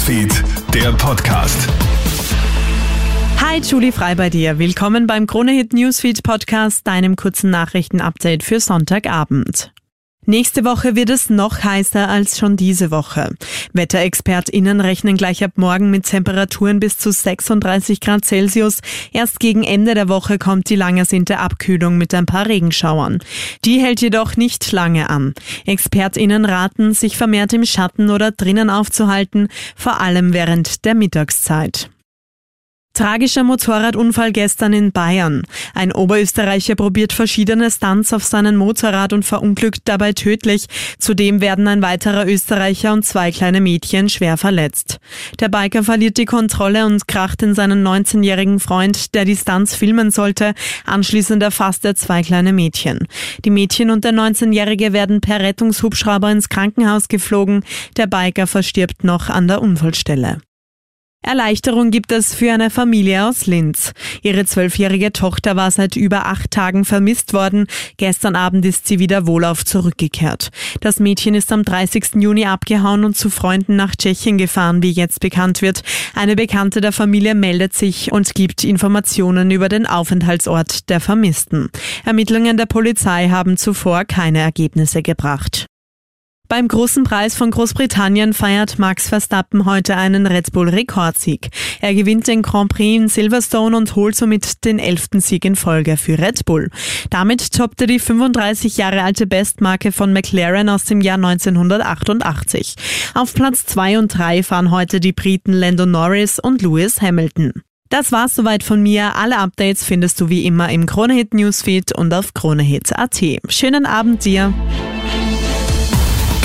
Newsfeed, der Podcast. Hi, Julie Frei bei dir. Willkommen beim Kronehit Newsfeed Podcast, deinem kurzen Nachrichtenupdate für Sonntagabend. Nächste Woche wird es noch heißer als schon diese Woche. WetterexpertInnen rechnen gleich ab morgen mit Temperaturen bis zu 36 Grad Celsius. Erst gegen Ende der Woche kommt die langersehnte Abkühlung mit ein paar Regenschauern. Die hält jedoch nicht lange an. ExpertInnen raten, sich vermehrt im Schatten oder drinnen aufzuhalten, vor allem während der Mittagszeit. Tragischer Motorradunfall gestern in Bayern. Ein Oberösterreicher probiert verschiedene Stunts auf seinem Motorrad und verunglückt dabei tödlich. Zudem werden ein weiterer Österreicher und zwei kleine Mädchen schwer verletzt. Der Biker verliert die Kontrolle und kracht in seinen 19-jährigen Freund, der die Stunts filmen sollte. Anschließend erfasst er zwei kleine Mädchen. Die Mädchen und der 19-jährige werden per Rettungshubschrauber ins Krankenhaus geflogen. Der Biker verstirbt noch an der Unfallstelle. Erleichterung gibt es für eine Familie aus Linz. Ihre zwölfjährige Tochter war seit über acht Tagen vermisst worden. Gestern Abend ist sie wieder wohlauf zurückgekehrt. Das Mädchen ist am 30. Juni abgehauen und zu Freunden nach Tschechien gefahren, wie jetzt bekannt wird. Eine Bekannte der Familie meldet sich und gibt Informationen über den Aufenthaltsort der Vermissten. Ermittlungen der Polizei haben zuvor keine Ergebnisse gebracht. Beim großen Preis von Großbritannien feiert Max Verstappen heute einen Red Bull Rekordsieg. Er gewinnt den Grand Prix in Silverstone und holt somit den elften Sieg in Folge für Red Bull. Damit toppte die 35 Jahre alte Bestmarke von McLaren aus dem Jahr 1988. Auf Platz 2 und 3 fahren heute die Briten Lando Norris und Lewis Hamilton. Das war's soweit von mir. Alle Updates findest du wie immer im Kronehit Newsfeed und auf kronehit.at. Schönen Abend dir.